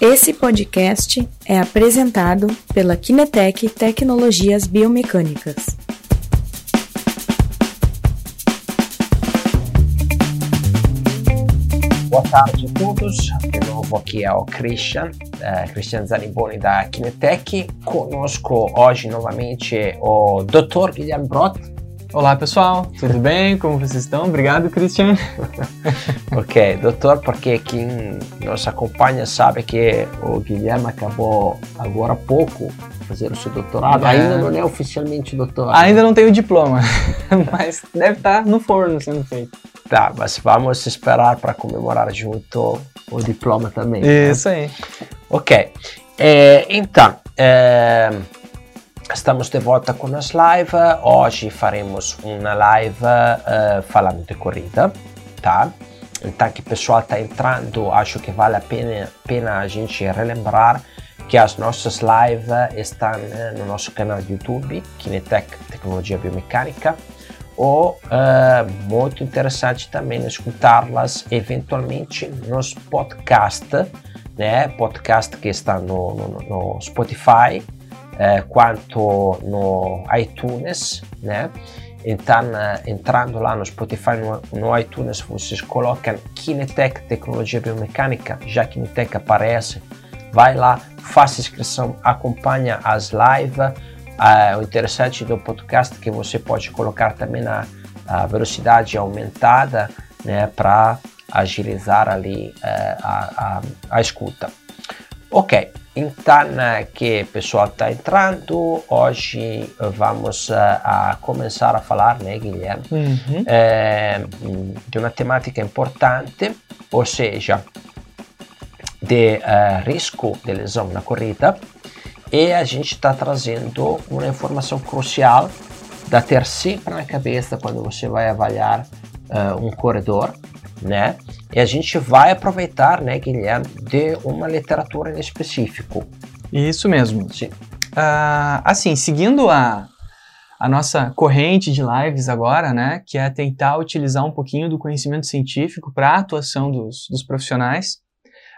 Esse podcast é apresentado pela Kinetec Tecnologias Biomecânicas. Boa tarde a todos, de novo aqui é o Christian, uh, Christian Zaniboni da Kinetec. Conosco hoje novamente o Dr. Guilherme Brott, Olá pessoal, tudo bem? Como vocês estão? Obrigado, Christian. ok, doutor, porque quem nos acompanha sabe que o Guilherme acabou agora há pouco fazer o seu doutorado. É. Ainda não é oficialmente doutor. Ainda não tenho diploma, mas deve estar no forno sendo feito. Tá, mas vamos esperar para comemorar junto o diploma também. Né? Isso né? aí. Ok, é, então. É, Estamos de volta com as lives. Hoje faremos uma live uh, falando de corrida, tá? Então, que o pessoal está entrando, acho que vale a pena, pena a gente relembrar que as nossas lives estão uh, no nosso canal de YouTube, Kinetec Tecnologia Biomecânica, ou uh, muito interessante também escutá-las eventualmente nos podcasts, né? Podcast que está no, no, no Spotify eh, quanto no iTunes, né? Então, entrando lá no Spotify, no, no, iTunes, vocês colocam Kinetec Tecnologia Biomecânica, já Kinetec aparece, vai lá, faça inscrição, acompanha as lives. Uh, o interessante do podcast é que você pode colocar também na a velocidade aumentada né, para agilizar ali uh, a, a, a escuta. Ok, então, que o pessoal está entrando, hoje vamos a, a, começar a falar, né, Guilherme, uhum. é, de uma temática importante, ou seja, de uh, risco de lesão na corrida, e a gente está trazendo uma informação crucial da ter sempre na cabeça quando você vai avaliar uh, um corredor, né? E a gente vai aproveitar, né, Guilherme, de uma literatura em específico. Isso mesmo. Sim. Uh, assim, seguindo a, a nossa corrente de lives agora, né, que é tentar utilizar um pouquinho do conhecimento científico para a atuação dos, dos profissionais,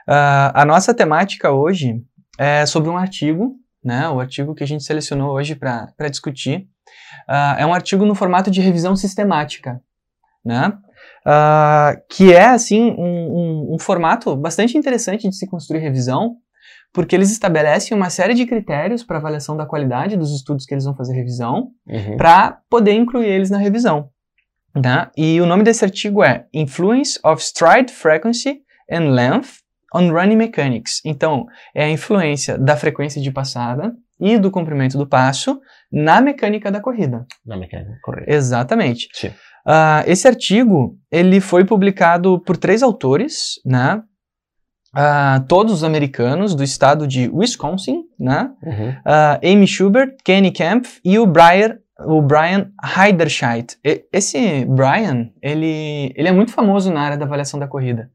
uh, a nossa temática hoje é sobre um artigo, né, o artigo que a gente selecionou hoje para discutir. Uh, é um artigo no formato de revisão sistemática, né? Uh, que é assim um, um, um, formato bastante interessante de se construir revisão, porque eles estabelecem uma série de critérios para avaliação da qualidade dos estudos que eles vão fazer revisão, uhum. para poder incluir eles na revisão. Né? E o nome desse artigo é Influence of Stride Frequency and Length on Running Mechanics. Então, é a influência da frequência de passada e do comprimento do passo na mecânica da corrida. Na mecânica, corrida. Exatamente. Sim. Uh, esse artigo ele foi publicado por três autores, né? Uh, todos americanos do estado de Wisconsin, né? Uhum. Uh, Amy Schubert, Kenny Kempf e o Brian, o Brian Heiderscheit. E, esse Brian, ele, ele é muito famoso na área da avaliação da corrida.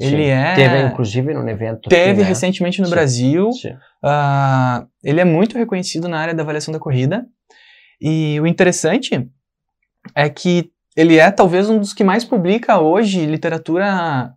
Ele Sim. é. Teve, inclusive, num evento. Teve aqui, né? recentemente no Sim. Brasil. Sim. Uh, ele é muito reconhecido na área da avaliação da corrida. E o interessante é que ele é talvez um dos que mais publica hoje literatura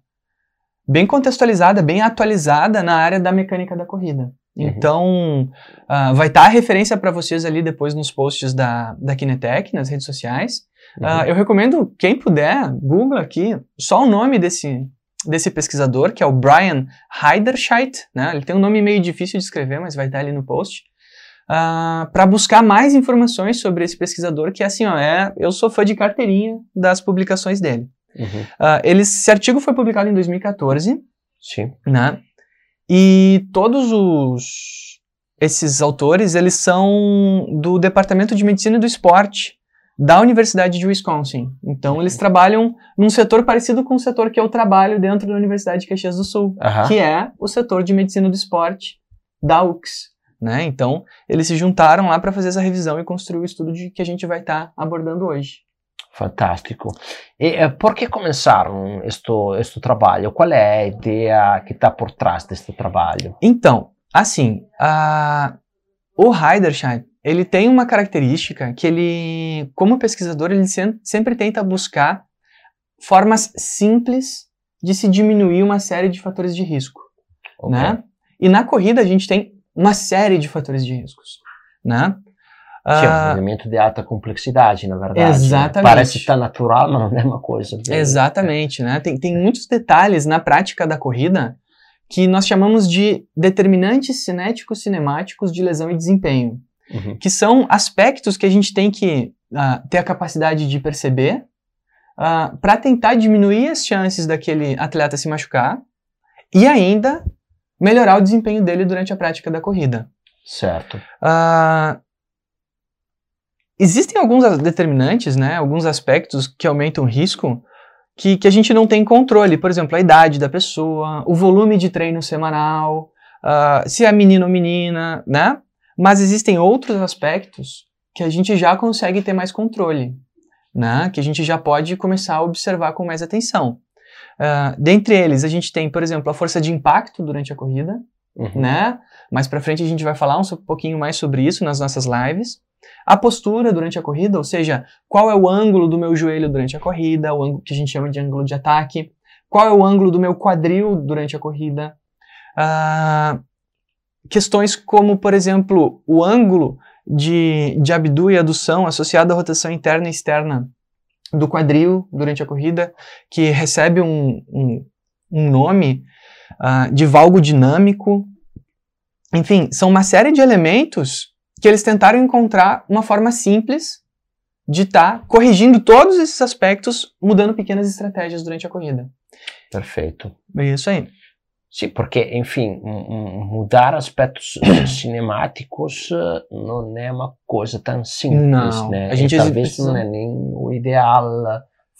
bem contextualizada, bem atualizada na área da mecânica da corrida. Uhum. Então, uh, vai estar tá a referência para vocês ali depois nos posts da, da Kinetec, nas redes sociais. Uhum. Uh, eu recomendo, quem puder, Google aqui, só o nome desse, desse pesquisador, que é o Brian Heiderscheit, né? Ele tem um nome meio difícil de escrever, mas vai estar tá ali no post uh, ah, para buscar mais informações sobre esse pesquisador, que assim, ó, é, eu sou fã de carteirinha das publicações dele. Uhum. Uh, ele, esse artigo foi publicado em 2014. Sim. Né? E todos os esses autores, eles são do Departamento de Medicina do Esporte da Universidade de Wisconsin. Então, eles trabalham num setor parecido com o setor que eu trabalho dentro da Universidade de Caxias do Sul, uhum. que é o setor de Medicina do Esporte da UX. Né? Então, eles se juntaram lá para fazer essa revisão e construir o estudo de que a gente vai estar tá abordando hoje. Fantástico. E uh, por que começaram este, trabalho? Qual é a ideia que está por trás deste trabalho? Então, assim, uh, o Heiderscheid, ele tem uma característica que ele, como pesquisador, ele sempre tenta buscar formas simples de se diminuir uma série de fatores de risco, okay. né? E na corrida a gente tem uma série de fatores de riscos, né? Que é um Ah, elemento de alta complexidade, na verdade. né? Exatamente. Parece tão natural, mas não é uma coisa. bem- Exatamente, né? Tem, tem muitos detalhes na prática da corrida que nós chamamos de determinantes cinéticos cinemáticos de lesão e desempenho, Uhum. que são aspectos que a gente tem que ah, ter a capacidade de perceber para tentar diminuir as chances daquele atleta se machucar e ainda melhorar o desempenho dele durante a prática da corrida. Certo. Ah, existem alguns determinantes, né, alguns aspectos que aumentam o risco que, que a gente não tem controle. Por exemplo, a idade da pessoa, o volume de treino semanal, ah, se é menino ou menina, né? Mas existem outros aspectos que a gente já consegue ter mais controle, né? Que a gente já pode começar a observar com mais atenção. Ah, dentre eles, a gente tem, por exemplo, a força de impacto durante a corrida, Uhum. né? Mais pra frente a gente vai falar um so- pouquinho mais sobre isso nas nossas lives. A postura durante a corrida, ou seja, qual é o ângulo do meu joelho durante a corrida, o ângulo que a gente chama de ângulo de ataque, qual é o ângulo do meu quadril durante a corrida. Ah, questões como, por exemplo, o ângulo de, de abdu e adução associado à rotação interna e externa do quadril durante a corrida, que recebe um, um, um nome ah, de valgo dinâmico. Enfim, são uma série de elementos que eles tentaram encontrar uma forma simples de estar corrigindo todos esses aspectos, mudando pequenas estratégias durante a corrida. Perfeito. É isso aí. Sim, porque, enfim, mudar aspectos cinemáticos eh, não é uma coisa tão simples, Não, né? a gente e talvez precisa- não é nem o ideal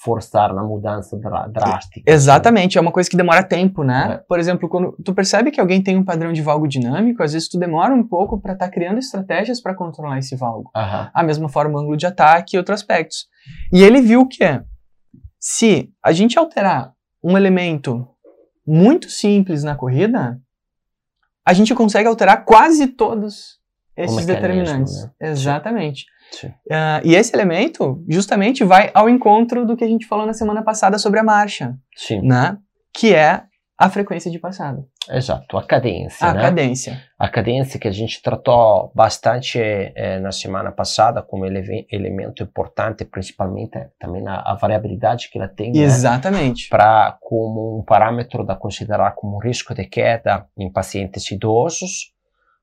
forçar na mudança drástica. Exatamente, é uma coisa que demora tempo, né? É. Por exemplo, quando tu percebe que alguém tem um padrão de valgo dinâmico, às vezes tu demora um pouco para estar criando estratégias para controlar esse valgo. Aham. a mesma forma o ângulo de ataque e outros aspectos. E ele viu que se a gente alterar um elemento muito simples na corrida, a gente consegue alterar quase todos esses determinantes. né? Exatamente. Sim. Ah, e esse elemento justamente vai ao encontro do que a gente falou na semana passada sobre a marcha, Sim, né? Que é a frequência de passada, exato. A cadência, a né? cadência. A cadência que a gente tratou bastante eh, na semana passada como ele- elemento importante, principalmente também a, a variabilidade que ela tem, né? Exatamente. para como um parâmetro da considerar como risco de queda em pacientes idosos.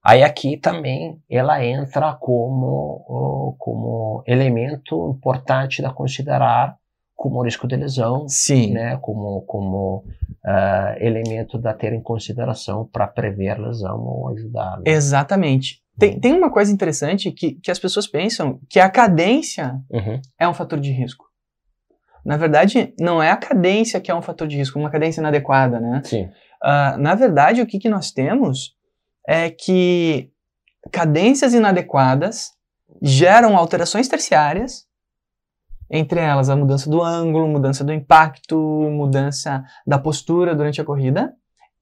Aí aqui também ela entra como como elemento importante da considerar como risco de lesão, Sim. né? Como como ah, elemento da ter em consideração para prever lesão ou ajudar. né? Exatamente. Tem, tem uma coisa interessante que, que as pessoas pensam que a cadência Uhum. é um fator de risco. Na verdade, não é a cadência que é um fator de risco, uma cadência inadequada, né? Sim. Ah, na verdade, o que, que nós temos é que cadências inadequadas geram alterações terciárias, entre elas a mudança do ângulo, mudança do impacto, mudança da postura durante a corrida.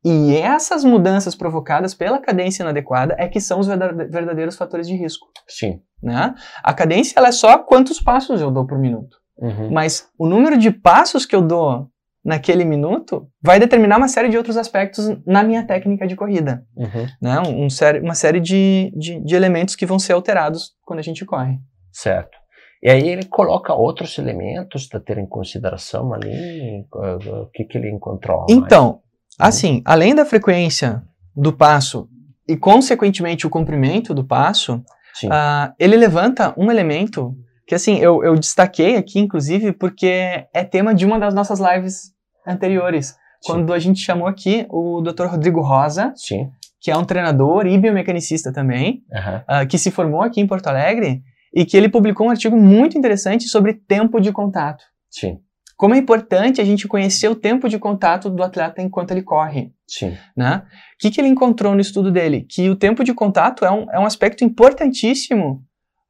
E essas mudanças provocadas pela cadência inadequada é que são os verda- verdadeiros fatores de risco. Sim. Né? A cadência ela é só quantos passos eu dou por minuto. Uhum. Mas o número de passos que eu dou naquele minuto vai determinar uma série de outros aspectos na minha técnica de corrida. Uhum. Né? Um, um uma série de, de, de elementos que vão ser alterados quando a gente corre. Certo. E aí ele coloca outros elementos a ter em consideração ali, eh, o que, que ele encontrou. mais? Então, assim, além da frequência do passo e, consequentemente, o comprimento do passo, ah, ele levanta um elemento que, assim, eu, eu destaquei aqui, inclusive, porque é tema de uma das nossas lives anteriores, Sim. quando a gente chamou aqui o Dr. Rodrigo Rosa, Sim. que é um treinador e biomecanicista também, Aham. ah, que se formou aqui em Porto Alegre e que ele publicou um artigo muito interessante sobre tempo de contato. Sim. Como é importante a gente conhecer o tempo de contato do atleta enquanto ele corre. Sim. Né? O que, que ele encontrou no estudo dele? Que o tempo de contato é um, é um aspecto importantíssimo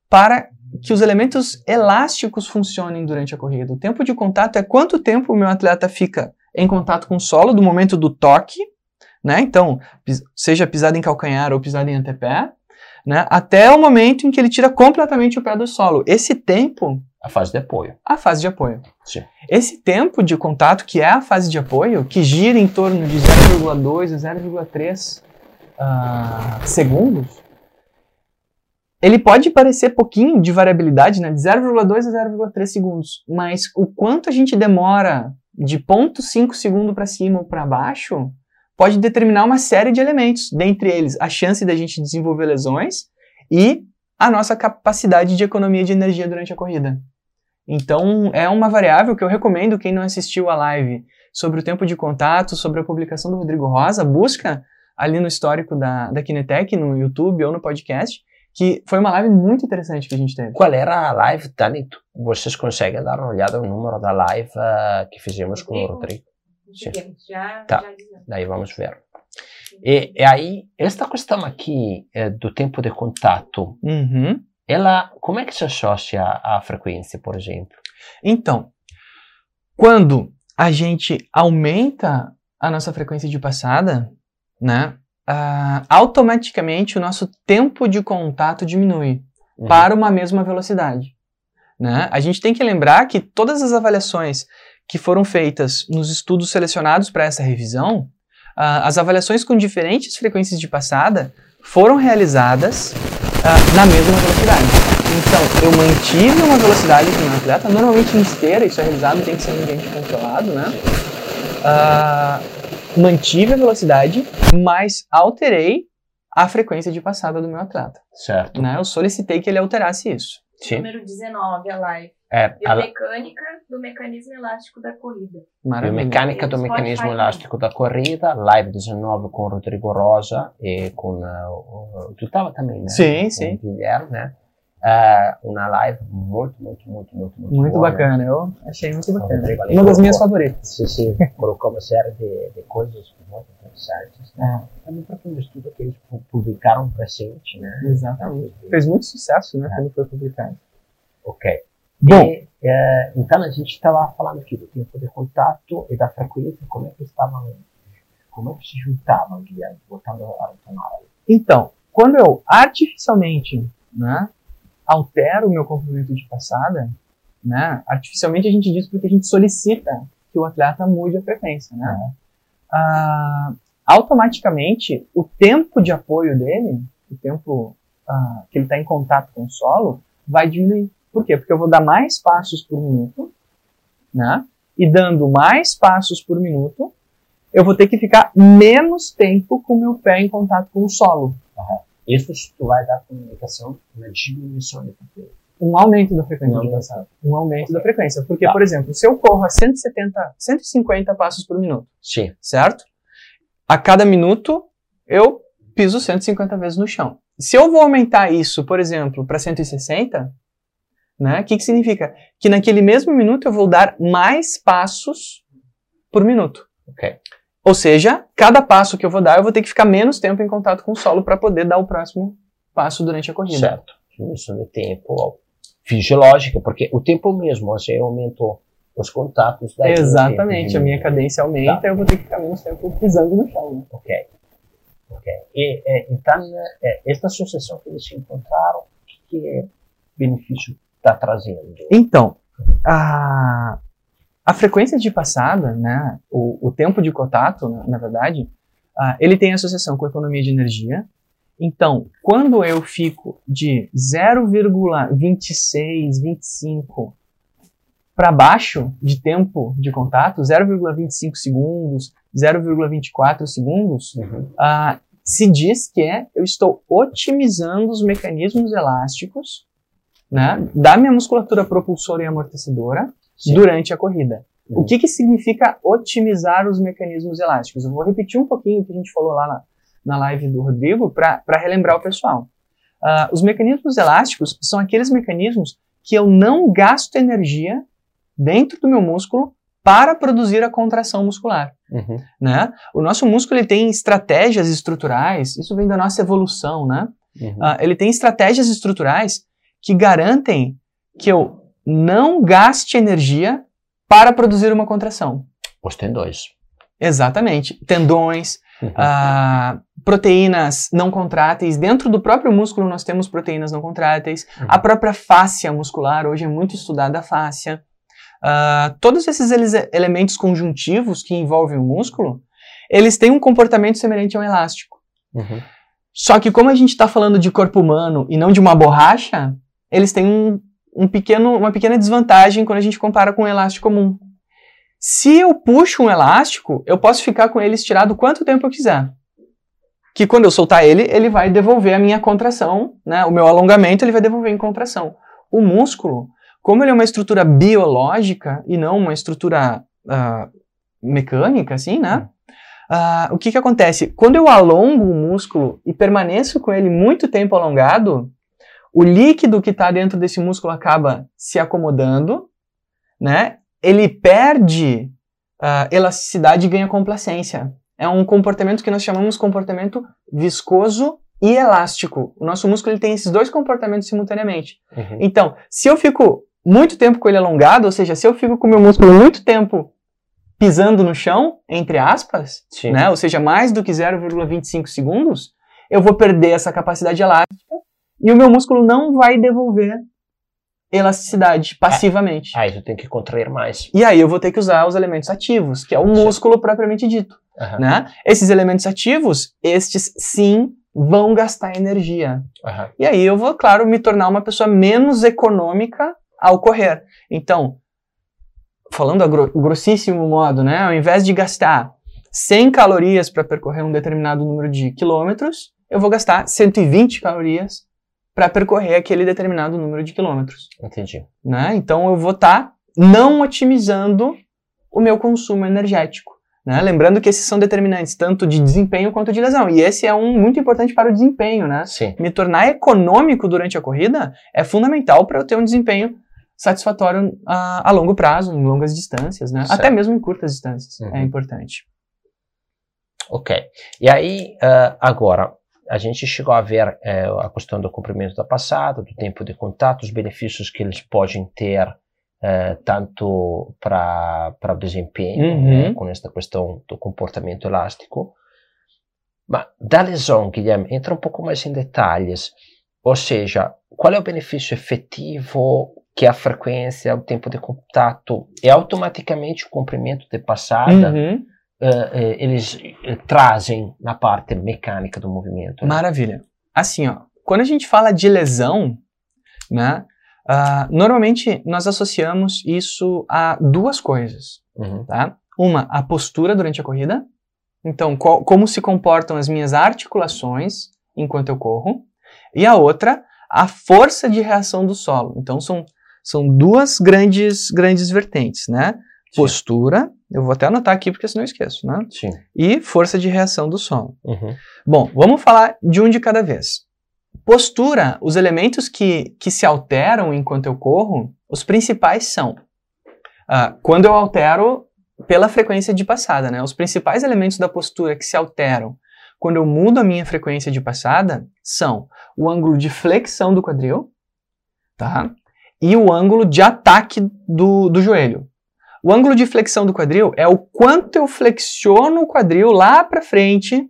para que os elementos elásticos funcionem durante a corrida. O tempo de contato é quanto tempo o meu atleta fica em contato com o solo do momento do toque, né? Então, seja pisada em calcanhar ou pisada em antepé, né? Até o momento em que ele tira completamente o pé do solo. Esse tempo A fase de apoio. a fase de apoio. Sim. Esse tempo de contato, que é a fase de apoio, que gira em torno de 0,2 a 0,3 uh, segundos, ele pode parecer pouquinho de variabilidade, né, de 0,2 a 0,3 segundos, mas o quanto a gente demora de 0,5 segundo para cima ou para baixo pode determinar uma série de elementos, dentre eles a chance da gente desenvolver lesões e a nossa capacidade de economia de energia durante a corrida. Então, é uma variável que eu recomendo quem não assistiu a live sobre o tempo de contato, sobre a publicação do Rodrigo Rosa, busca ali no histórico da, da Kinetec, no YouTube ou no podcast, que foi uma live muito interessante que a gente teve. Qual era a live, Dani? Vocês conseguem dar uma olhada no número da live uh, que fizemos com o Rodrigo? Sim. Já, tá. já Daí vamos ver. E, e aí, esta questão aqui é, do tempo de contato, Uhum. ela, como é que se associa à frequência, por exemplo? Então, quando a gente aumenta a nossa frequência de passada, né, ah, automaticamente o nosso tempo de contato diminui Uhum. para uma mesma velocidade. Né? A gente tem que lembrar que todas as avaliações que foram feitas nos estudos selecionados para essa revisão, ah, as avaliações com diferentes frequências de passada foram realizadas ah, na mesma velocidade. Então, eu mantive uma velocidade com o meu atleta, normalmente em esteira, isso é realizado, tem que ser em ambiente controlado, né? Ah, mantive a velocidade, mas alterei a frequência de passada do meu atleta. Certo. Né? Eu solicitei que ele alterasse isso. Sim. Número 19, a live. É, a Biomecânica do mecanismo elástico da corrida. Maravilha. biomecânica do mecanismo né? elástico da corrida, live 19 com o Rodrigo Rosa e com uh, o, tu estava também, né? Sim, Com sim. O Guilherme, né? Uh, uma live muito, muito, muito, muito, muito, Muito boa, né? bacana, eu achei muito bacana. Rodrigo ali Uma das minhas favoritas. Sim, sim. Colocou uma série de, de coisas muito interessantes. Né? Também para um estudo que eles pu- publicaram recente, né? Exatamente. Fez muito sucesso, né, É. quando foi publicado. Ok. Bom, E, eh, então a gente estava falando aqui do tempo de contato e da frequência, como é que estavam, como é que se juntavam, Guilherme, voltando a retomar. então, quando eu artificialmente, né, altero o meu comprimento de passada, né, artificialmente a gente diz porque a gente solicita que o atleta mude a frequência, né? Ah, automaticamente, o tempo de apoio dele, o tempo ah, que ele está em contato com o solo, vai diminuir. Por quê? Porque eu vou dar mais passos por minuto, né? E dando mais passos por minuto, eu vou ter que ficar menos tempo com o meu pé em contato com o solo. Isso tu vai dar comunicação na diminuição de frequência. Um aumento da frequência Um aumento. Um aumento da frequência. Porque, Tá. por exemplo, se eu corro a 170, 150 passos por minuto, Sim. certo? A cada minuto eu piso 150 vezes no chão. Se eu vou aumentar isso, por exemplo, para 160, né? O que, que significa? Que naquele mesmo minuto eu vou dar mais passos por minuto. Ok. Ou seja, cada passo que eu vou dar, eu vou ter que ficar menos tempo em contato com o solo para poder dar o próximo passo durante a corrida. Certo. Diminuição de tempo fisiológica, porque o tempo mesmo, você aumentou os contatos daí. Exatamente, a minha cadência cadência aumenta Tá. eu vou ter que ficar menos tempo pisando no chão. né? Ok. Ok. E, então, é, esta associação que eles encontraram, que é benefício está trazendo? Então, a, a frequência de passada, né, o, o tempo de contato, na, na verdade, ah, ele tem associação com a economia de energia. Então, quando eu fico de 0,26, 25 para baixo de tempo de contato, 0,25 segundos, 0,24 segundos, Uhum. ah, se diz que é, eu estou otimizando os mecanismos elásticos né, da minha musculatura propulsora e amortecedora Sim. durante a corrida. Uhum. O que, que significa otimizar os mecanismos elásticos? Eu vou repetir um pouquinho o que a gente falou lá na, na live do Rodrigo para relembrar o pessoal. Ah, os mecanismos elásticos são aqueles mecanismos que eu não gasto energia dentro do meu músculo para produzir a contração muscular Uhum. né? O nosso músculo ele tem estratégias estruturais, isso vem da nossa evolução, né? Uhum. Ah, ele tem estratégias estruturais que garantem que eu não gaste energia para produzir uma contração. Os tendões. Exatamente. Tendões, Uhum. ah, proteínas não contráteis. Dentro do próprio músculo nós temos proteínas não contráteis. Uhum. A própria fáscia muscular, hoje é muito estudada a fáscia. Ah, todos esses eles- elementos conjuntivos que envolvem o músculo, eles têm um comportamento semelhante ao elástico. Uhum. Só que como a gente está falando de corpo humano e não de uma borracha, eles têm um, um pequeno, uma pequena desvantagem quando a gente compara com um elástico comum. Se eu puxo um elástico, eu posso ficar com ele estirado quanto tempo eu quiser. Que quando eu soltar ele, ele vai devolver a minha contração, né? O meu alongamento ele vai devolver em contração. O músculo, como ele é uma estrutura biológica e não uma estrutura ah, mecânica, assim, né? Ah, o que que acontece? Quando eu alongo o músculo e permaneço com ele muito tempo alongado, o líquido que está dentro desse músculo acaba se acomodando, né? Ele perde ah, elasticidade e ganha complacência. É um comportamento que nós chamamos comportamento viscoso e elástico. O nosso músculo ele tem esses dois comportamentos simultaneamente. Uhum. Então, se eu fico muito tempo com ele alongado, ou seja, se eu fico com o meu músculo muito tempo pisando no chão, entre aspas, Sim. né, ou seja, mais do que 0,25 segundos, eu vou perder essa capacidade elástica e o meu músculo não vai devolver elasticidade passivamente. Aí tu tem que contrair mais. E aí eu vou ter que usar os elementos ativos, que é o músculo propriamente dito. Aham. Né? Esses elementos ativos, estes sim vão gastar energia. Aham. E aí eu vou, claro, me tornar uma pessoa menos econômica ao correr. Então, falando a gro- grossíssimo modo, né, ao invés de gastar 100 calorias para percorrer um determinado número de quilômetros, eu vou gastar 120 calorias para percorrer aquele determinado número de quilômetros. Entendi. Né? Então eu vou estar não otimizando o meu consumo energético. Né? Lembrando que esses são determinantes tanto de desempenho quanto de lesão. E esse é um muito importante para o desempenho, né? Sim. me tornar econômico durante a corrida é fundamental para eu ter um desempenho satisfatório a, a longo prazo, em longas distâncias, né? Certo. Até mesmo em curtas distâncias. Uhum. É importante. Ok. E aí, ah, agora, a gente chegou a ver eh, a questão do comprimento da passada, do tempo de contato, os benefícios que eles podem ter eh, tanto para o desempenho, Uhum. né, com esta questão do comportamento elástico. Mas da lesão, Guilherme, entra um pouco mais em detalhes. Ou seja, qual é o benefício efetivo que a frequência, o tempo de contato e automaticamente o comprimento de passada Uhum. Eh, eles eh, trazem na parte mecânica do movimento. né? Maravilha. Assim, ó, quando a gente fala de lesão, né? ah, normalmente nós associamos isso a duas coisas. Uhum. tá? Uma, a postura durante a corrida. Então, qual- como se comportam as minhas articulações enquanto eu corro. E a outra, a força de reação do solo. Então, são, são duas grandes, grandes vertentes, né? Postura, eu vou até anotar aqui porque senão eu esqueço, né? Sim. E força de reação do solo. Uhum. Bom, vamos falar de um de cada vez. Postura, os elementos que, que se alteram enquanto eu corro, os principais são ah, quando eu altero pela frequência de passada, né? Os principais elementos da postura que se alteram quando eu mudo a minha frequência de passada são o ângulo de flexão do quadril, tá? E o ângulo de ataque do, do joelho. O ângulo de flexão do quadril é o quanto eu flexiono o quadril lá para frente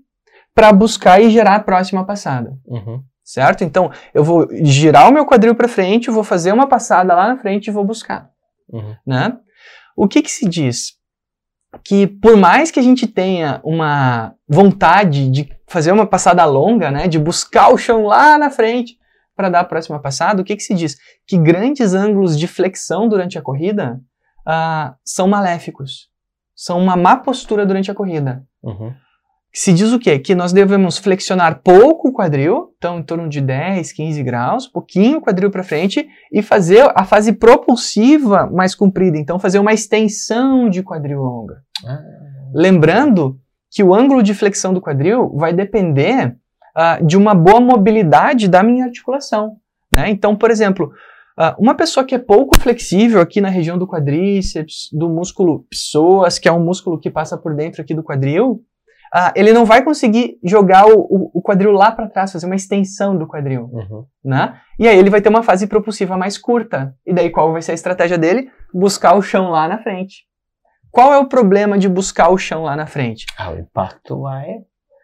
para buscar e gerar a próxima passada, Uhum. certo? Então, eu vou girar o meu quadril para frente, vou fazer uma passada lá na frente e vou buscar, Uhum. né? O que que se diz? Que por mais que a gente tenha uma vontade de fazer uma passada longa, né, de buscar o chão lá na frente para dar a próxima passada, o que que se diz? Que grandes ângulos de flexão durante a corrida ah, são maléficos, são uma má postura durante a corrida. Uhum. Se diz o quê? Que nós devemos flexionar pouco o quadril, então em torno de 10, 15 graus, pouquinho o quadril para frente e fazer a fase propulsiva mais comprida, então fazer uma extensão de quadril longa. Ah, Lembrando que o ângulo de flexão do quadril vai depender ah, de uma boa mobilidade da minha articulação. né? Então, por exemplo, uma pessoa que é pouco flexível aqui na região do quadríceps, do músculo psoas, que é um músculo que passa por dentro aqui do quadril, ah, ele não vai conseguir jogar o, o- quadril lá para trás, fazer uma extensão do quadril uhum. né? E aí ele vai ter uma fase propulsiva mais curta. E daí qual vai ser a estratégia dele? Buscar o chão lá na frente. Qual é o problema de buscar o chão lá na frente? Ah, o impacto vai,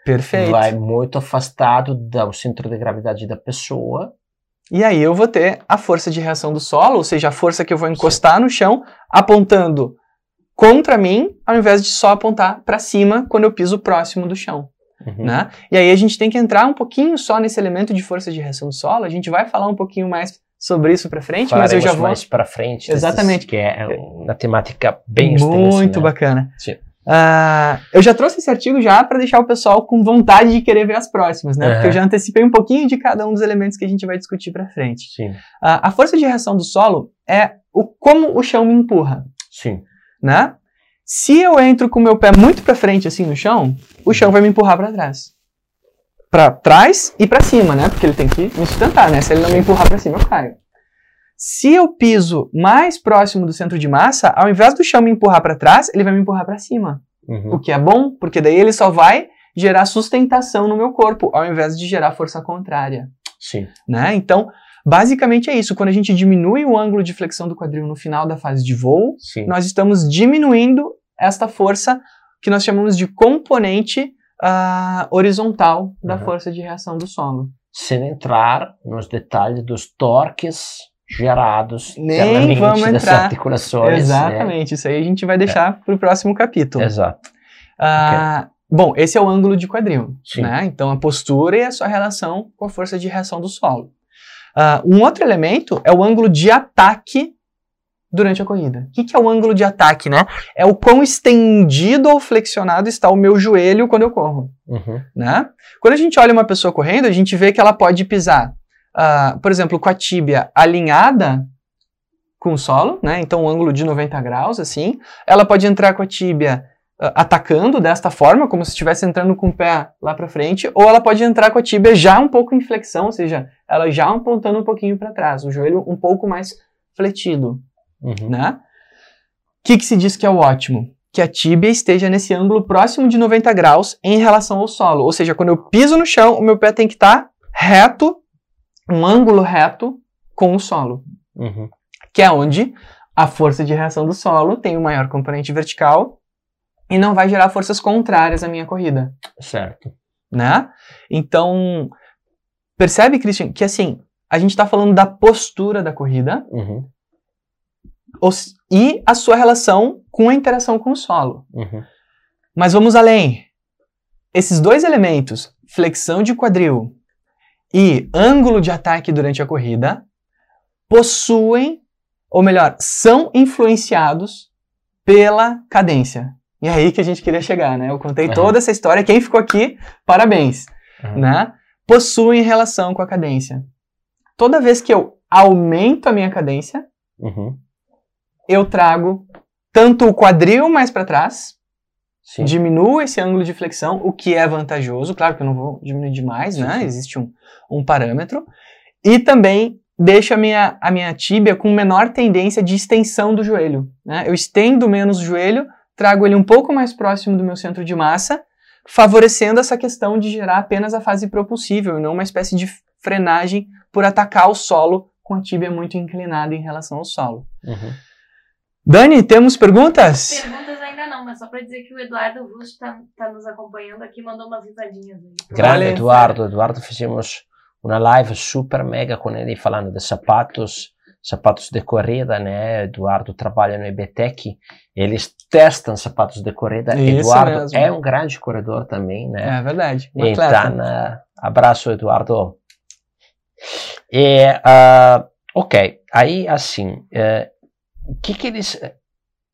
Perfeito. vai muito afastado do centro de gravidade da pessoa. E aí eu vou ter a força de reação do solo, ou seja, a força que eu vou encostar no chão, apontando contra mim, ao invés de só apontar para cima quando eu piso próximo do chão. Uhum. né? E aí a gente tem que entrar um pouquinho só nesse elemento de força de reação do solo. A gente vai falar um pouquinho mais sobre isso para frente, mas eu já vou. mais para frente. desses- Exatamente. Que é uma temática bem extensa. Muito né? bacana. Sim. Ah, eu já trouxe esse artigo já para deixar o pessoal com vontade de querer ver as próximas, né? Porque Aham. eu já antecipei um pouquinho de cada um dos elementos que a gente vai discutir para frente. Sim, Ah, a força de reação do solo é o como o chão me empurra, sim. né? Se eu entro com o meu pé muito para frente assim no chão, o chão vai me empurrar para trás. Para trás e para cima, né? Porque ele tem que me sustentar, né? Se ele não me empurrar para cima, eu caio. Se eu piso mais próximo do centro de massa, ao invés do chão me empurrar para trás, ele vai me empurrar para cima. Uhum. O que é bom, porque daí ele só vai gerar sustentação no meu corpo, ao invés de gerar força contrária, Sim. né? Então, basicamente é isso. Quando a gente diminui o ângulo de flexão do quadril no final da fase de voo, Sim. nós estamos diminuindo esta força que nós chamamos de componente ah, horizontal da Uhum. força de reação do solo. Sem entrar nos detalhes dos torques gerados Nem vamos entrar. articulações. né? Exatamente, isso aí a gente vai deixar para o próximo capítulo. Exato. Ah, Bom, esse é o ângulo de quadril, Sim. né? Então a postura e a sua relação com a força de reação do solo. Ah, um outro elemento é o ângulo de ataque durante a corrida. O que, que é o ângulo de ataque, né? É o quão estendido ou flexionado está o meu joelho quando eu corro, Uhum. né? Quando a gente olha uma pessoa correndo, a gente vê que ela pode pisar, ah, por exemplo, com a tíbia alinhada com o solo, né? Então um ângulo de 90 graus, assim. Ela pode entrar com a tíbia ah, atacando desta forma, como se estivesse entrando com o pé lá para frente, ou ela pode entrar com a tíbia já um pouco em flexão, ou seja, ela já apontando um pouquinho para trás, o joelho um pouco mais fletido, Uhum. né? O que, que se diz que é o ótimo? Que a tíbia esteja nesse ângulo próximo de 90 graus em relação ao solo. Ou seja, quando eu piso no chão, o meu pé tem que estar reto, um ângulo reto com o solo. Uhum. Que é onde a força de reação do solo tem o maior componente vertical e não vai gerar forças contrárias à minha corrida, Certo. né? Então, percebe, Christian, que assim, a gente está falando da postura da corrida, Uhum. e a sua relação com a interação com o solo. Uhum. Mas vamos além. Esses dois elementos, flexão de quadril e ângulo de ataque durante a corrida, possuem, ou melhor, são influenciados pela cadência. E é aí que a gente queria chegar, né? Eu contei Uhum. toda essa história. Quem ficou aqui, parabéns Uhum. né, possuem relação com a cadência. Toda vez que eu aumento a minha cadência, Uhum. eu trago tanto o quadril mais para trás, Sim. diminuo esse ângulo de flexão, o que é vantajoso, claro que eu não vou diminuir demais, Sim, né? sim. Existe um, um parâmetro. E também deixo a minha, a minha tíbia com menor tendência de extensão do joelho. Né? Eu estendo menos o joelho, trago ele um pouco mais próximo do meu centro de massa, favorecendo essa questão de gerar apenas a fase propulsível e não uma espécie de frenagem por atacar o solo com a tíbia muito inclinada em relação ao solo. Uhum. Dani, temos perguntas? Perguntas não, mas só pra dizer que o Eduardo Russo tá, tá nos acompanhando aqui, mandou umas risadinhas aí. Grande. Eduardo. Eduardo fizemos uma live super mega com ele falando de sapatos, sapatos de corrida, né? Eduardo trabalha no EBTEC, eles testam sapatos de corrida. Isso Eduardo mesmo. é um grande corredor também, né? É verdade. Um atleta. Então, eh, abraço, Eduardo. E, ah, ok, aí assim, eh, o que que eles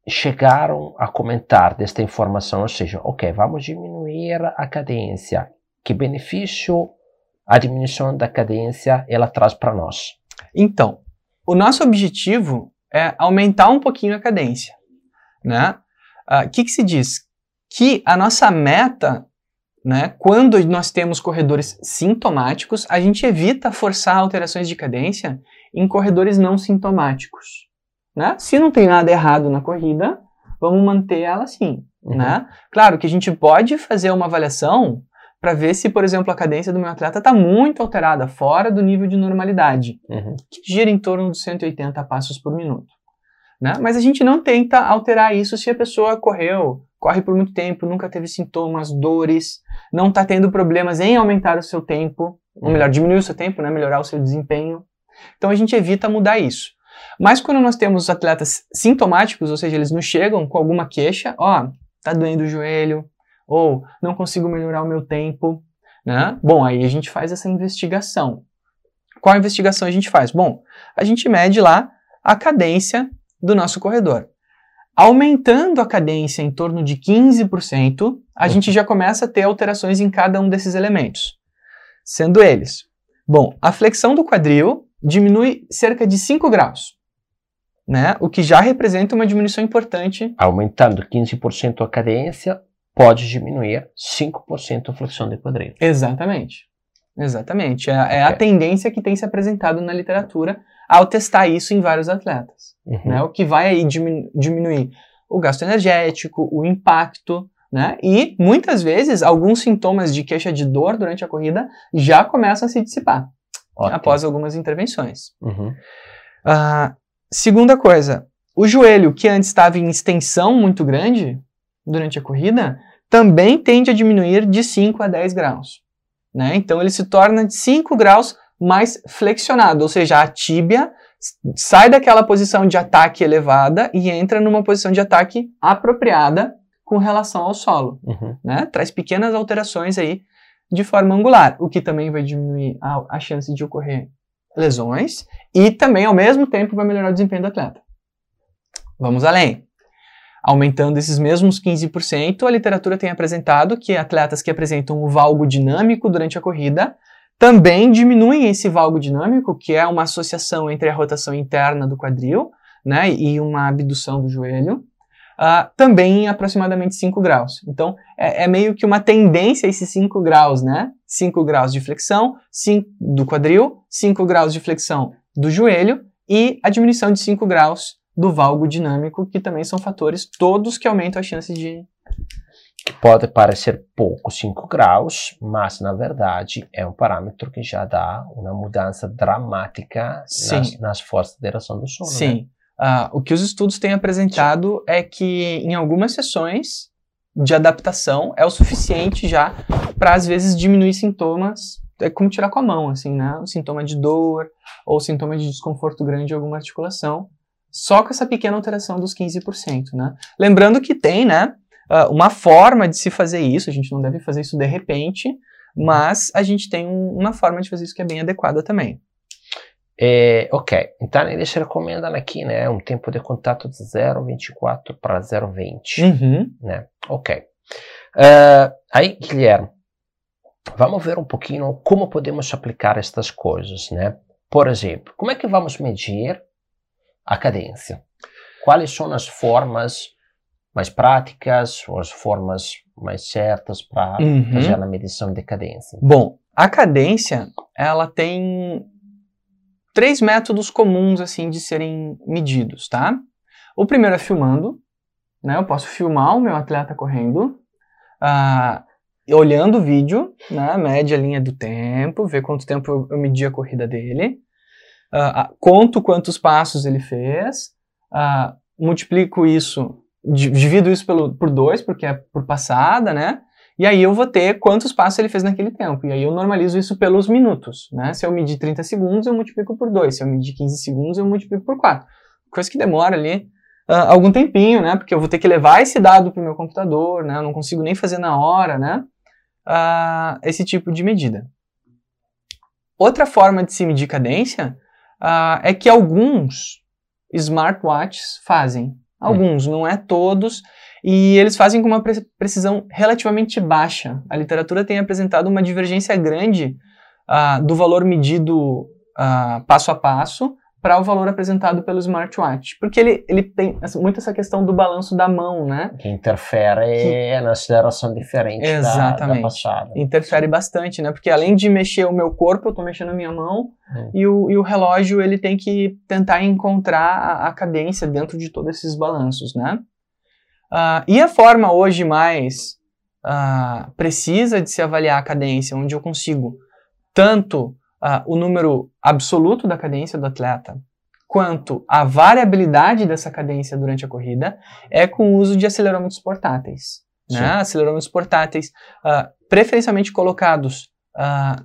chegaram a comentar desta informação? Ou seja, ok, vamos diminuir a cadência. Que benefício a diminuição da cadência ela traz para nós? Então, o nosso objetivo é aumentar um pouquinho a cadência, né? O que, que se diz? Que a nossa meta, né, quando nós temos corredores sintomáticos, a gente evita forçar alterações de cadência em corredores não sintomáticos, né? Se não tem nada errado na corrida, vamos manter ela assim, Uhum. né? Claro que a gente pode fazer uma avaliação para ver se, por exemplo, a cadência do meu atleta está muito alterada, fora do nível de normalidade Uhum. que gira em torno de 180 passos por minuto. Né? Mas a gente não tenta alterar isso se a pessoa correu, corre por muito tempo, nunca teve sintomas, dores, não está tendo problemas em aumentar o seu tempo, ou melhor, diminuir o seu tempo, né? melhorar o seu desempenho. Então a gente evita mudar isso. Mas quando nós temos os atletas sintomáticos, ou seja, eles nos chegam com alguma queixa, ó, tá doendo o joelho, ou não consigo melhorar o meu tempo, né? Bom, aí a gente faz essa investigação. Qual investigação a gente faz? Bom, a gente mede lá a cadência do nosso corredor. Aumentando a cadência em torno de 15%, a Uhum. gente já começa a ter alterações em cada um desses elementos. Sendo eles, bom, a flexão do quadril diminui cerca de 5 graus, né? O que já representa uma diminuição importante. Aumentando 15% a cadência, pode diminuir 5% a flexão de quadril. Exatamente. Exatamente. É, é a tendência que tem se apresentado na literatura ao testar isso em vários atletas. Uhum. né? O que vai aí diminu- diminuir o gasto energético, o impacto, né? E muitas vezes alguns sintomas de queixa de dor durante a corrida já começam a se dissipar Após algumas intervenções. Uhum. Ah, segunda coisa, o joelho que antes estava em extensão muito grande durante a corrida também tende a diminuir de 5 a 10 graus. Né? Então ele se torna de 5 graus mais flexionado, ou seja, a tíbia sai daquela posição de ataque elevada e entra numa posição de ataque apropriada com relação ao solo. Uhum. Né? Traz pequenas alterações aí de forma angular, o que também vai diminuir a, a chance de ocorrer lesões e também, ao mesmo tempo, vai melhorar o desempenho do atleta. Vamos além. Aumentando esses mesmos 15%, a literatura tem apresentado que atletas que apresentam o valgo dinâmico durante a corrida também diminuem esse valgo dinâmico, que é uma associação entre a rotação interna do quadril né, e uma abdução do joelho, ah, também em aproximadamente 5 graus. Então, é, é meio que uma tendência esses 5 graus, né? 5 graus de flexão cinco, do quadril, 5 graus de flexão do joelho e a diminuição de 5 graus do valgo dinâmico, que também são fatores todos que aumentam a chance de. Que pode parecer pouco, 5 graus, mas na verdade é um parâmetro que já dá uma mudança dramática Sim. nas, nas forças de direção do sono. né? Ah, o que os estudos têm apresentado é que em algumas sessões de adaptação é o suficiente já para às vezes diminuir sintomas, é como tirar com a mão, assim, né? O sintoma de dor ou sintoma de desconforto grande de alguma articulação, só com essa pequena alteração dos 15%, né? Lembrando que tem, né, ah, uma forma de se fazer isso, a gente não deve fazer isso de repente, mas a gente tem um- uma forma de fazer isso que é bem adequada também. É, ok, então eles recomendam aqui né, um tempo de contato de 0,24 para 0,20. Uhum. né? Ok. Eh, aí, Guilherme, vamos ver um pouquinho como podemos aplicar estas coisas, né? Por exemplo, como é que vamos medir a cadência? Quais são as formas mais práticas ou as formas mais certas para Uhum. fazer a medição de cadência? Bom, a cadência, ela tem três métodos comuns assim de serem medidos, tá? O primeiro é filmando, né? Eu posso filmar o meu atleta correndo, ah, olhando o vídeo, né? Mede a linha do tempo, ver quanto tempo eu, eu medi a corrida dele, ah, ah, conto quantos passos ele fez, multiplico isso, di- divido isso pelo, por dois, porque é por passada, né? E aí eu vou ter quantos passos ele fez naquele tempo. E aí eu normalizo isso pelos minutos, né? Se eu medir 30 segundos, eu multiplico por 2. Se eu medir 15 segundos, eu multiplico por 4. Coisa que demora ali ah, algum tempinho, né? Porque eu vou ter que levar esse dado para o meu computador, né? Eu não consigo nem fazer na hora, né? Ah, esse tipo de medida. Outra forma de se medir cadência ah, é que alguns smartwatches fazem. Alguns, não é todos, e eles fazem com uma pre- precisão relativamente baixa. A literatura tem apresentado uma divergência grande ah, do valor medido ah, passo a passo para o valor apresentado pelo smartwatch, porque ele, ele tem muito essa questão do balanço da mão, né? Que interfere na aceleração diferente da, da Exatamente. passada. Interfere bastante, né? Porque além de mexer o meu corpo, eu estou mexendo a minha mão Hum. e, o, e o relógio ele tem que tentar encontrar a, a cadência dentro de todos esses balanços, né? Ah, e a forma hoje mais ah, precisa de se avaliar a cadência, onde eu consigo tanto ah, o número absoluto da cadência do atleta, quanto a variabilidade dessa cadência durante a corrida, é com o uso de acelerômetros portáteis. Né? Acelerômetros portáteis, ah, preferencialmente colocados ah,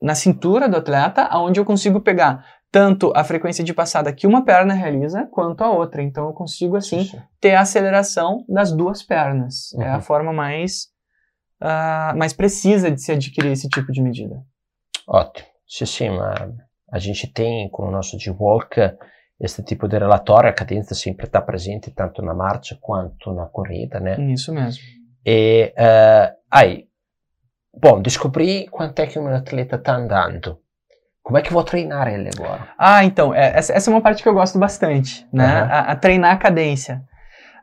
na cintura do atleta, onde eu consigo pegar tanto a frequência de passada que uma perna realiza, quanto a outra. Então eu consigo, assim, Sim. ter a aceleração das duas pernas. É a Uhum. forma mais ah, mas precisa de se adquirir esse tipo de medida. Ótimo. Sim, sim, mas a gente tem com o nosso G-Walk esse tipo de relatório, a cadência sempre está presente tanto na marcha quanto na corrida, né? Isso mesmo. E eh, aí, bom, descobri quanto é que meu atleta está andando. Como é que eu vou treinar ele agora? Ah, então, é, essa, essa é uma parte que eu gosto bastante, né? Aham. A, a treinar a cadência.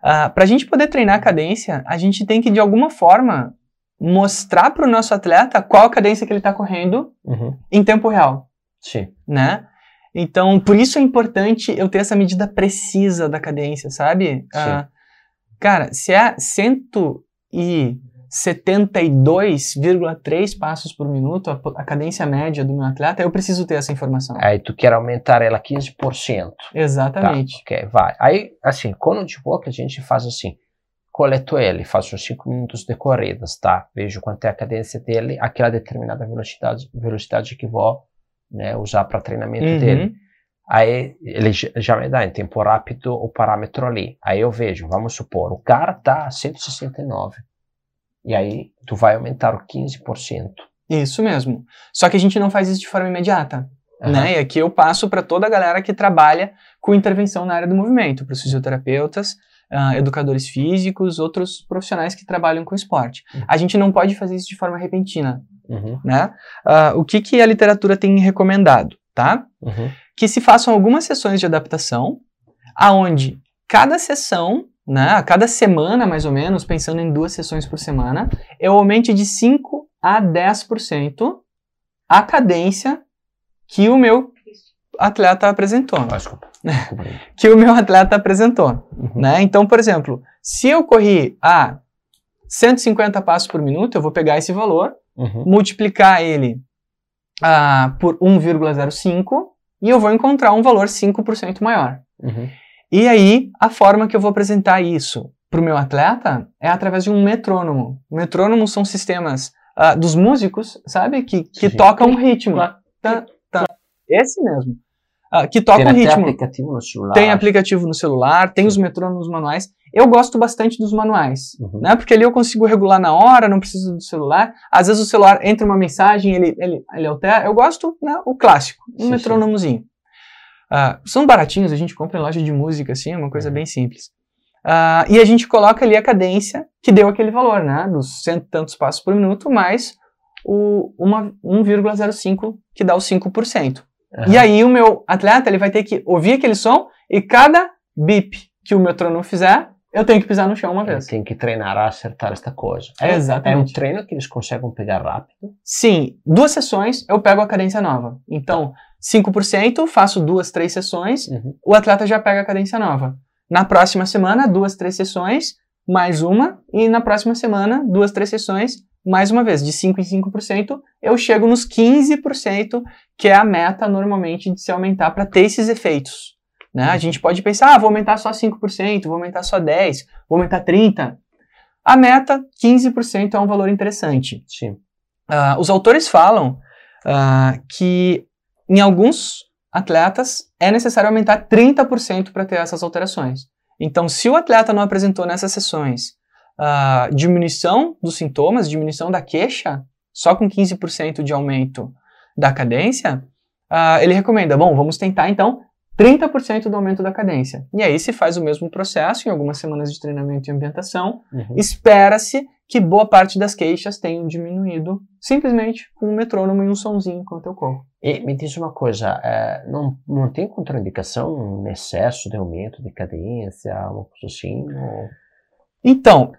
Ah, para a gente poder treinar a cadência, a gente tem que, de alguma forma, mostrar para o nosso atleta qual a cadência que ele está correndo Uhum. em tempo real, Sim. né? Então, por isso é importante eu ter essa medida precisa da cadência, sabe? Ah, cara, se é 172,3 passos por minuto a, a cadência média do meu atleta, eu preciso ter essa informação. Aí tu quer aumentar ela 15%. Exatamente. Tá, ok, vai. Aí, assim, quando de boca a gente faz assim, coleto ele, faço uns 5 minutos de corridas, tá? Vejo quanto é a cadência dele, aquela determinada velocidade, velocidade que vou né, usar para treinamento Uhum. dele. Aí ele já me dá em tempo rápido o parâmetro ali. Aí eu vejo, vamos supor, o cara tá a 169. E aí tu vai aumentar o 15%. Isso mesmo. Só que a gente não faz isso de forma imediata, Aham. né? E aqui eu passo para toda a galera que trabalha com intervenção na área do movimento, para os fisioterapeutas, ah, educadores físicos, outros profissionais que trabalham com esporte. Uhum. A gente não pode fazer isso de forma repentina, Uhum, né? Ah, o que, que a literatura tem recomendado, tá? uhum, que se façam algumas sessões de adaptação, aonde cada sessão, né, a cada semana mais ou menos, pensando em duas sessões por semana, eu aumente de 5 a 10% a cadência que o meu atleta apresentou, Ah, desculpa. Desculpa que o meu atleta apresentou, Uhum. né? Então, por exemplo, se eu corri a 150 passos por minuto, eu vou pegar esse valor, Uhum. multiplicar ele ah, por 1,05 e eu vou encontrar um valor 5% maior. Uhum. E aí, a forma que eu vou apresentar isso para o meu atleta é através de um metrônomo. Metrônomos são sistemas ah, dos músicos, sabe? Que, que Sim. tocam um ritmo. Tá, tá. Esse mesmo. Ah, que toca Tem um até ritmo. aplicativo no celular. Tem aplicativo no celular, tem Sim. os metrônomos manuais. Eu gosto bastante dos manuais, Uhum. né? Porque ali eu consigo regular na hora, não preciso do celular. Às vezes o celular entra uma mensagem, ele, ele, ele altera. Eu gosto, né? O clássico, um Sim, metrônomozinho. Ah, são baratinhos, a gente compra em loja de música, assim, é uma coisa Uhum. bem simples. Ah, e a gente coloca ali a cadência que deu aquele valor, né? Dos cento e tantos passos por minuto, mais o uma- 1,05 que dá os 5%. Aham. E aí o meu atleta ele vai ter que ouvir aquele som e cada bip que o metrônomo fizer, eu tenho que pisar no chão uma vez. tem que treinar a acertar esta coisa. É, Exatamente. É um treino que eles conseguem pegar rápido. Sim, duas sessões eu pego a cadência nova. Então, 5%, faço duas, três sessões, Uhum. o atleta já pega a cadência nova. Na próxima semana, duas, três sessões, mais uma, e na próxima semana, duas, três sessões, mais uma vez, de 5 em 5%, eu chego nos 15%, que é a meta normalmente de se aumentar para ter esses efeitos. Né? A gente pode pensar, ah, vou aumentar só 5%, vou aumentar só 10%, vou aumentar 30%. A meta, 15%, é um valor interessante. Sim. Ah, os autores falam ah, que em alguns atletas é necessário aumentar 30% para ter essas alterações. Então, se o atleta não apresentou nessas sessões ah, diminuição dos sintomas, diminuição da queixa, só com 15% de aumento da cadência, ah, ele recomenda, bom, vamos tentar então 30% do aumento da cadência. E aí se faz o mesmo processo em algumas semanas de treinamento e ambientação, Uhum. espera-se que boa parte das queixas tenham diminuído simplesmente com um metrônomo e um sonzinho enquanto eu corro. E me diz uma coisa, é, não, não tem contraindicação, um excesso de aumento de cadência, uma coisa assim? Ou... Então,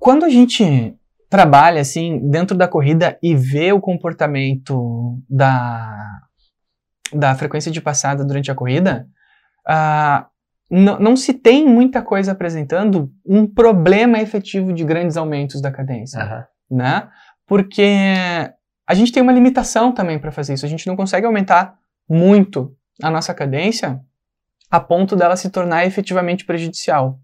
quando a gente trabalha assim dentro da corrida e vê o comportamento da, da frequência de passada durante a corrida, n- não se tem muita coisa apresentando um problema efetivo de grandes aumentos da cadência. Aham. né? Porque a gente tem uma limitação também para fazer isso. A gente não consegue aumentar muito a nossa cadência a ponto dela se tornar efetivamente prejudicial.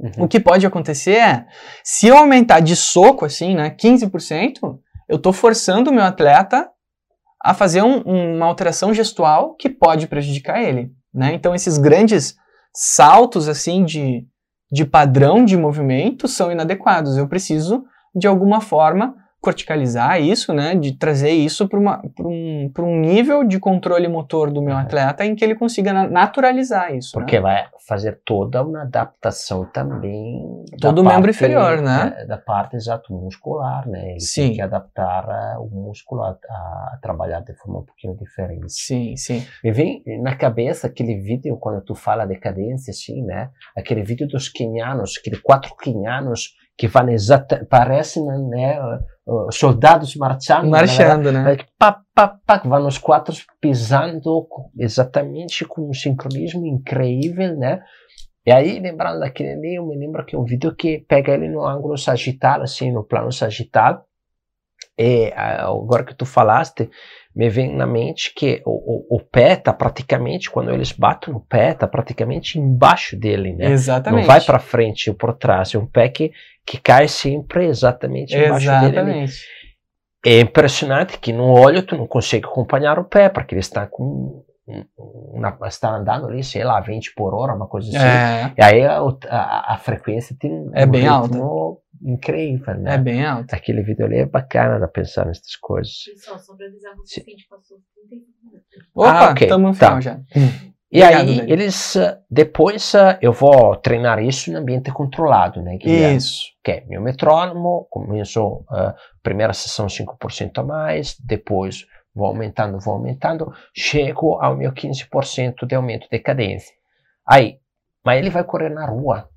Uhum. O que pode acontecer é, se eu aumentar de soco, assim, né, 15%, eu estou forçando o meu atleta a fazer um- uma alteração gestual que pode prejudicar ele, né? Então, esses grandes saltos, assim, de, de padrão de movimento são inadequados. Eu preciso de alguma forma, corticalizar isso, né, de trazer isso para um, um nível de controle motor do meu Uhum. atleta em que ele consiga na- naturalizar isso. Porque né? vai fazer toda uma adaptação também. da Todo membro parte, inferior, né? é, Da parte exato muscular, né? Ele Sim. tem que adaptar eh, o músculo a, a trabalhar de forma um pouquinho diferente. Sim, sim. Me vem na cabeça aquele vídeo quando tu fala de cadência, assim, né? Aquele vídeo dos quenianos, aqueles quatro quenianos que vão exata, parecem, né? Uh, soldados marchando. Marchando, né? Aí, pá, pá, pá, que vão os quatro pisando exatamente com um sincronismo incrível, né? E aí, lembrando daquele ali, eu me lembro que é um vídeo que pega ele no ângulo sagital, assim, no plano sagital. E agora que tu falaste, me vem na mente que o, o, o pé tá praticamente, quando eles batem no pé, tá praticamente embaixo dele, né? Exatamente. Não vai para frente ou por trás, é um pé que, que cai sempre exatamente embaixo dele. ali. Exatamente. É impressionante que no olho tu não consegue acompanhar o pé, porque ele está com um- uma, está andando ali, sei lá, 20 por hora, uma coisa assim. É, E aí a, a, a frequência tem um É bem ritmo incrível, né? é bem alto. Aquele vídeo ali é bacana de pensar nessas coisas. Pessoal, só pra avisar vocês que a gente passou 35 minutos. Opa, Ah, ok, estamos no tá. final já. E Obrigado, aí Dani. eles eh, depois eh, eu vou treinar isso em ambiente controlado, né? Guilherme? Isso. que é meu metrônomo, começo a primeira sessão 5% a mais, depois vou aumentando, vou aumentando, chego ao meu 15% de aumento de cadência. Aí, mas ele vai correr na rua.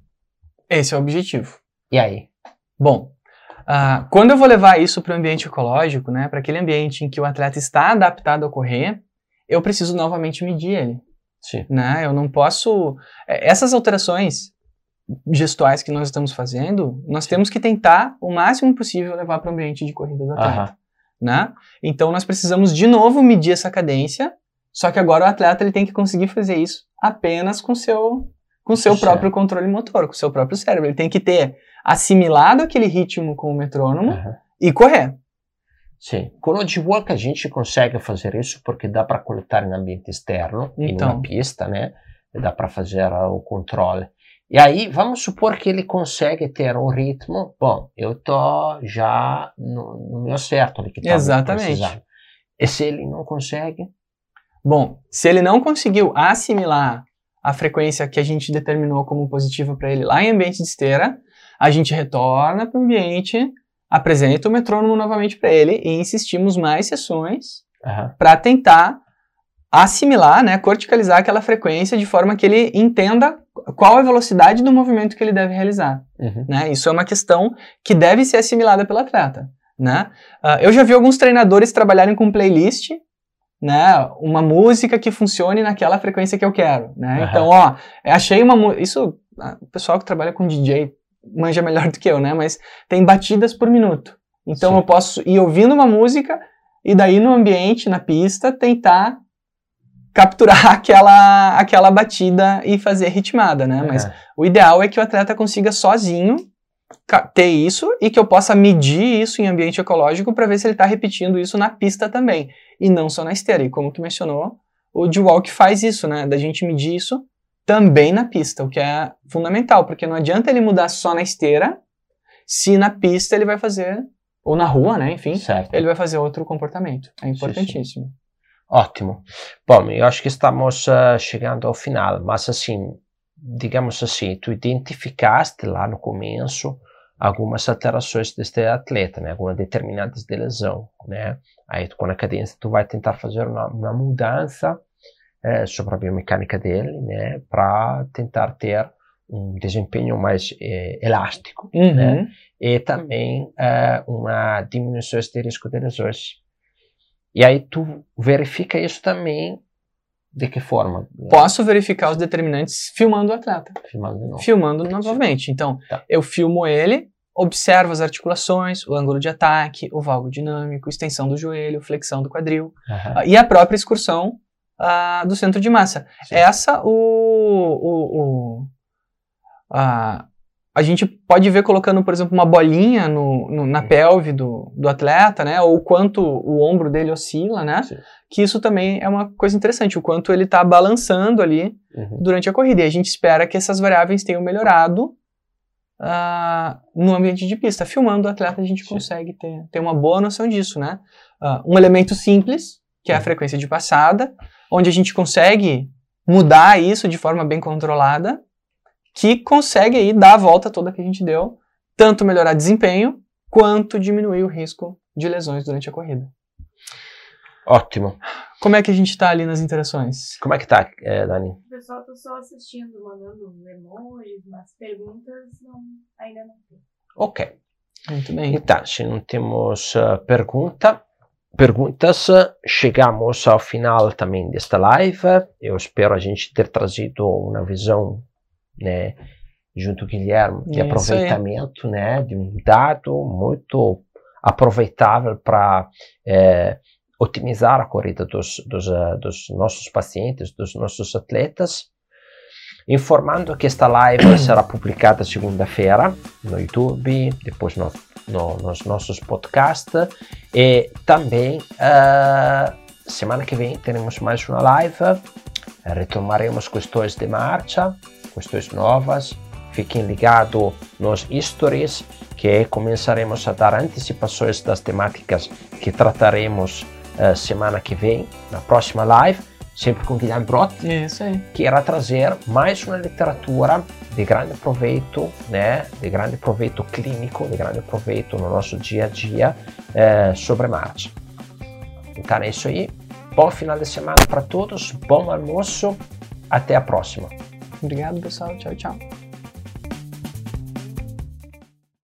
Esse é o objetivo. E aí? Bom, ah, quando eu vou levar isso para o ambiente ecológico, né, para aquele ambiente em que o atleta está adaptado a correr, eu preciso novamente medir ele. Sim. Né? Eu não posso. eh, Essas alterações gestuais que nós estamos fazendo, nós temos que tentar o máximo possível levar para o ambiente de corrida do atleta. Aham. Né? Então nós precisamos de novo medir essa cadência, só que agora o atleta ele tem que conseguir fazer isso apenas com seu com seu Certo. próprio controle motor, com seu próprio cérebro. Ele tem que ter assimilado aquele ritmo com o metrônomo e correr. Sim. Com o G-Walk a gente consegue fazer isso porque dá para coletar em ambiente externo, em Então. uma pista, né? E dá para fazer ah, o controle. E aí, vamos supor que ele consegue ter um ritmo. Bom, eu tô já no, no meu certo ali que tava Exatamente. precisando. E se ele não consegue? Bom, se ele não conseguiu assimilar a frequência que a gente determinou como positiva para ele lá em ambiente de esteira, a gente retorna para o ambiente, apresenta o metrônomo novamente para ele e insistimos mais sessões Aham. para tentar assimilar, né, corticalizar aquela frequência de forma que ele entenda qual é a velocidade do movimento que ele deve realizar. Uhum. né? Isso é uma questão que deve ser assimilada pelo atleta, né? Ah, eu já vi alguns treinadores trabalharem com playlist, né? Uma música que funcione naquela frequência que eu quero, né? Aham. Então, ó, achei uma mu- isso ah, o pessoal que trabalha com DJ manja melhor do que eu, né? Mas tem batidas por minuto. Então Sim. eu posso ir ouvindo uma música e daí no ambiente, na pista, tentar capturar aquela aquela batida e fazer ritmada, né? Mas Aham. o ideal é que o atleta consiga sozinho ter isso e que eu possa medir isso em ambiente ecológico para ver se ele está repetindo isso na pista também e não só na esteira. E como tu mencionou, o D-Walk faz isso, né? Da gente medir isso também na pista, o que é fundamental, porque não adianta ele mudar só na esteira se na pista ele vai fazer, ou na rua, né? Enfim, Certo. ele vai fazer outro comportamento. É importantíssimo. Ótimo. Bom, eu acho que estamos ah, chegando ao final, mas assim, digamos assim, tu identificaste lá no começo algumas alterações deste atleta, né? Algumas determinantes de lesão, né? Aí com a cadência tu vai tentar fazer uma, uma mudança eh, sobre a biomecânica dele, né? Para tentar ter um desempenho mais eh, elástico, Uhum. né? e também eh, uma diminuição de risco de lesões. E aí tu verifica isso também de que forma? Posso verificar os determinantes filmando o atleta. Filmando de novo. filmando novamente. Então, Tá. eu filmo ele, observo as articulações, o ângulo de ataque, o valgo dinâmico, extensão do joelho, flexão do quadril ah, e a própria excursão ah, do centro de massa. Sim. Essa, o, o, o- a, a gente pode ver colocando, por exemplo, uma bolinha no, no- na pelve do, do atleta, né? Ou quanto o ombro dele oscila, né? Sim. Que isso também é uma coisa interessante, o quanto ele está balançando ali Uhum. durante a corrida. E a gente espera que essas variáveis tenham melhorado uh, no ambiente de pista. Filmando o atleta, a gente Sim. consegue ter, ter uma boa noção disso, né? Uh, um elemento simples, que é a frequência de passada, onde a gente consegue mudar isso de forma bem controlada, que consegue aí dar a volta toda que a gente deu, tanto melhorar desempenho, quanto diminuir o risco de lesões durante a corrida. Ótimo. Como é que a gente está ali nas interações? Como é que tá, é, Dani? O pessoal está só assistindo, mandando emojis, mas perguntas não, ainda não tem. Ok. Muito bem. Então, se não temos uh, pergunta, perguntas, chegamos ao final também desta live. Eu espero a gente ter trazido uma visão, né, junto com o Guilherme, de aproveitamento, né, de um dado muito aproveitável para é, otimizar a corrida dos, dos, uh, dos, nossos pacientes, dos nossos atletas. Informando que esta live será publicada segunda-feira no YouTube, depois no, no, nos nossos podcasts e também uh, semana que vem teremos mais uma live. Retomaremos questões de marcha, questões novas. Fiquem ligados nos stories que começaremos a dar antecipações das temáticas que trataremos uh, semana que vem, na próxima live, sempre com Guilherme Brott, Isso aí. que irá trazer mais uma literatura de grande proveito, né, de grande proveito clínico, de grande proveito no nosso dia a dia uh, sobre marcha. Então é isso aí. Bom final de semana para todos, bom almoço, até a próxima. Obrigado, pessoal. Tchau, tchau.